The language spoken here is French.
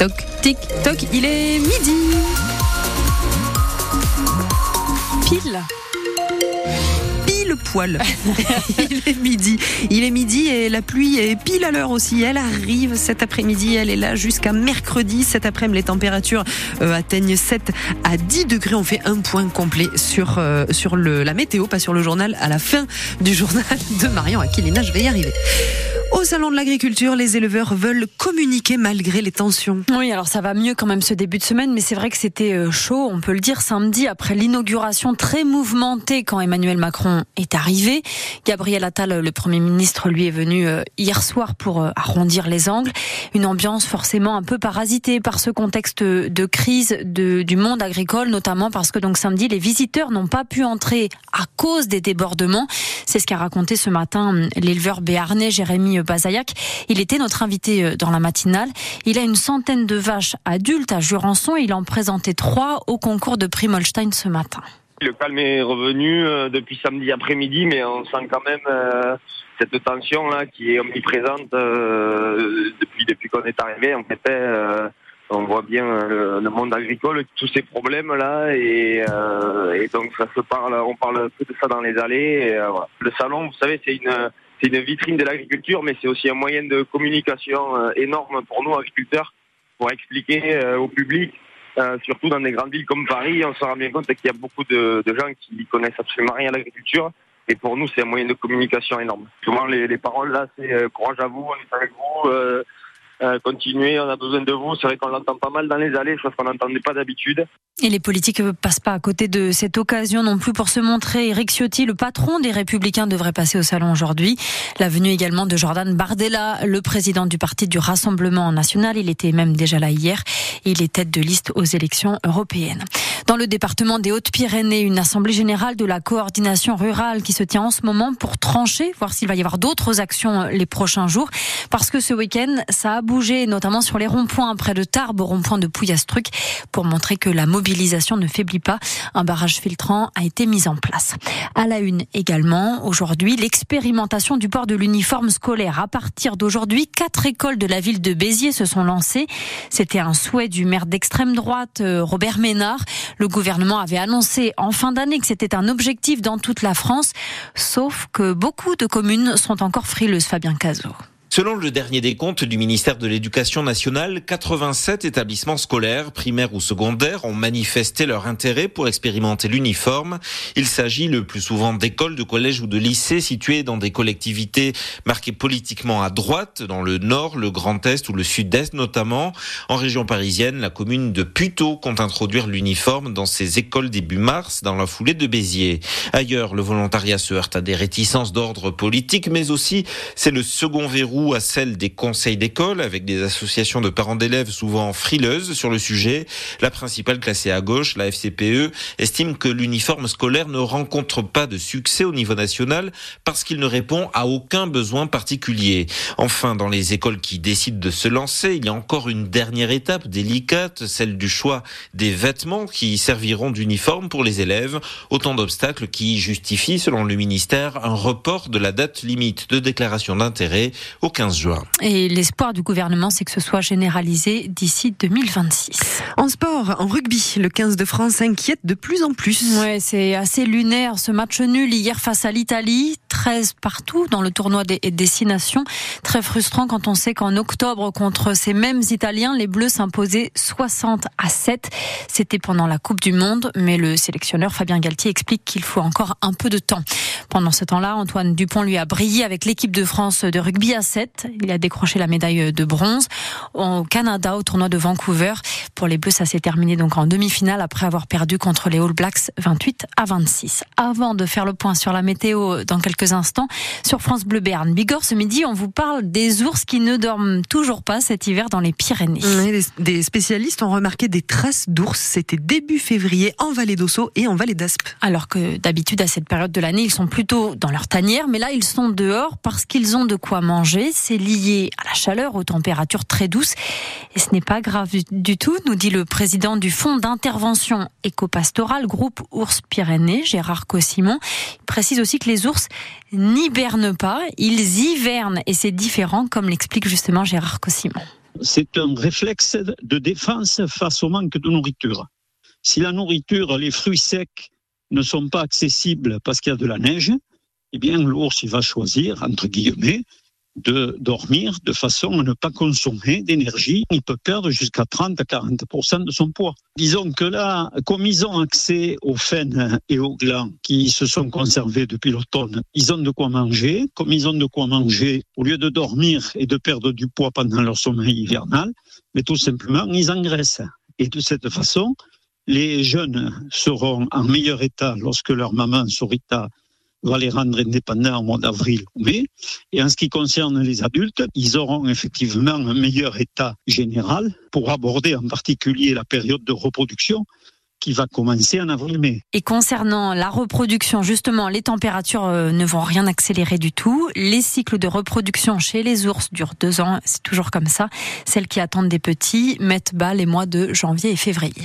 toc, tic toc, il est midi. Pile pile poil. il est midi. Il est midi et la pluie est pile à l'heure aussi. Elle arrive cet après-midi. Elle est là jusqu'à mercredi. Cet après-midi, les températures euh, atteignent 7 à 10 degrés. On fait un point complet sur, euh, sur le, la météo, pas sur le journal, à la fin du journal de Marion Aquilina. Je vais y arriver. Au salon de l'agriculture, les éleveurs veulent communiquer malgré les tensions. Oui, alors ça va mieux quand même ce début de semaine, mais c'est vrai que c'était euh, chaud, on peut le dire, samedi après l'inauguration très mouvementée quand Emmanuel Macron est arrivé. Gabriel Attal, le Premier ministre, lui est venu euh, hier soir pour euh, arrondir les angles. Une ambiance forcément un peu parasitée par ce contexte de crise du monde agricole, notamment parce que donc samedi, les visiteurs n'ont pas pu entrer à cause des débordements. C'est ce qu'a raconté ce matin l'éleveur béarnais Jérémy Bazayac. Il était notre invité euh, dans la matinale. Il a une centaine de vaches adultes à Jurançon. Il en présentait trois au concours de Primolstein ce matin. Le calme est revenu euh, depuis samedi après-midi, mais on sent quand même euh, cette tension là qui est omniprésente depuis depuis qu'on est arrivé. On voit bien le, monde agricole, tous ces problèmes là, et, donc ça se parle, on parle peu de ça dans les allées. Le salon, vous savez, c'est une c'est une vitrine de l'agriculture, mais c'est aussi un moyen de communication euh, énorme pour nous, agriculteurs, pour expliquer euh, au public, euh, surtout dans des grandes villes comme Paris, on se rend bien compte qu'il y a beaucoup de, gens qui connaissent absolument rien à l'agriculture. Et pour nous, c'est un moyen de communication énorme. Souvent, les, les paroles, là, c'est courage à vous, on est avec vous, euh, continuer, on a besoin de vous. C'est vrai qu'on l'entend pas mal dans les allées, chose qu'on n'entendait pas d'habitude. Et les politiques ne passent pas à côté de cette occasion non plus pour se montrer. Eric Ciotti, le patron des Républicains, devrait passer au salon aujourd'hui. La venue également de Jordan Bardella, le président du parti du Rassemblement national. Il était même déjà là hier. Il est tête de liste aux élections européennes. Dans le département des Hautes-Pyrénées, une assemblée générale de la coordination rurale qui se tient en ce moment pour trancher, voir s'il va y avoir d'autres actions les prochains jours. Parce que ce week-end, ça a bougé, notamment sur les ronds-points près de Tarbes, rond-point de Pouillastruc, pour montrer que la mobilisation ne faiblit pas. Un barrage filtrant a été mis en place. À la une également, aujourd'hui, l'expérimentation du port de l'uniforme scolaire. À partir d'aujourd'hui, quatre écoles de la ville de Béziers se sont lancées. C'était un souhait du maire d'extrême droite, euh, Robert Ménard. Le gouvernement avait annoncé en fin d'année que c'était un objectif dans toute la France, sauf que beaucoup de communes sont encore frileuses, Fabien Cazot. Selon le dernier décompte du ministère de l'Éducation nationale, 87 établissements scolaires, primaires ou secondaires, ont manifesté leur intérêt pour expérimenter l'uniforme. Il s'agit le plus souvent d'écoles, de collèges ou de lycées situés dans des collectivités marquées politiquement à droite, dans le nord, le grand est ou le sud-est notamment. En région parisienne, la commune de Puteaux compte introduire l'uniforme dans ses écoles début mars, dans la foulée de Béziers. Ailleurs, le volontariat se heurte à des réticences d'ordre politique, mais aussi c'est le second verrou à celle des conseils d'école avec des associations de parents d'élèves souvent frileuses sur le sujet. La principale classée à gauche, la FCPE, estime que l'uniforme scolaire ne rencontre pas de succès au niveau national parce qu'il ne répond à aucun besoin particulier. Enfin, dans les écoles qui décident de se lancer, il y a encore une dernière étape délicate, celle du choix des vêtements qui serviront d'uniforme pour les élèves. Autant d'obstacles qui justifient, selon le ministère, un report de la date limite de déclaration d'intérêt 15 juin. Et l'espoir du gouvernement, c'est que ce soit généralisé d'ici 2026. En sport, en rugby, le 15 de France s'inquiète de plus en plus. Ouais, c'est assez lunaire ce match nul hier face à l'Italie. 13 partout dans le tournoi des destinations. Très frustrant quand on sait qu'en octobre, contre ces mêmes Italiens, les Bleus s'imposaient 60 à 7. C'était pendant la Coupe du Monde, mais le sélectionneur Fabien Galtier explique qu'il faut encore un peu de temps. Pendant ce temps-là, Antoine Dupont lui a brillé avec l'équipe de France de rugby à 7. Il a décroché la médaille de bronze au Canada au tournoi de Vancouver. Pour les Bleus, ça s'est terminé donc en demi-finale après avoir perdu contre les All Blacks 28 à 26. Avant de faire le point sur la météo dans quelques instants sur France Bleu Béarn. Bigorre, ce midi, on vous parle des ours qui ne dorment toujours pas cet hiver dans les Pyrénées. des spécialistes ont remarqué des traces d'ours. C'était début février en vallée d'Ossau et en vallée d'Aspe. Alors que d'habitude, à cette période de l'année, ils sont plutôt dans leur tanière, mais là, ils sont dehors parce qu'ils ont de quoi manger. C'est lié à la chaleur, aux températures très douces. Et ce n'est pas grave du tout, nous dit le président du Fonds d'intervention éco-pastorale groupe Ours Pyrénées, Gérard Cossimon. Il précise aussi que les ours n'hibernent pas, ils hivernent et c'est différent comme l'explique justement Gérard Cossimon. C'est un réflexe de défense face au manque de nourriture. Si la nourriture, les fruits secs ne sont pas accessibles parce qu'il y a de la neige, eh bien l'ours va choisir, entre guillemets, de dormir de façon à ne pas consommer d'énergie. Il peut perdre jusqu'à 30 à 40% de son poids. Disons que là, comme ils ont accès aux faines et aux glands qui se sont conservés depuis l'automne, ils ont de quoi manger. Comme ils ont de quoi manger, au lieu de dormir et de perdre du poids pendant leur sommeil hivernal, mais tout simplement, ils engraissent. Et de cette façon, les jeunes seront en meilleur état lorsque leur maman Sorita va les rendre indépendants au mois d'avril ou mai. Et en ce qui concerne les adultes, ils auront effectivement un meilleur état général pour aborder en particulier la période de reproduction qui va commencer en avril-mai. Et concernant la reproduction, justement, les températures euh, ne vont rien accélérer du tout. Les cycles de reproduction chez les ours durent deux ans, c'est toujours comme ça. Celles qui attendent des petits mettent bas les mois de janvier et février.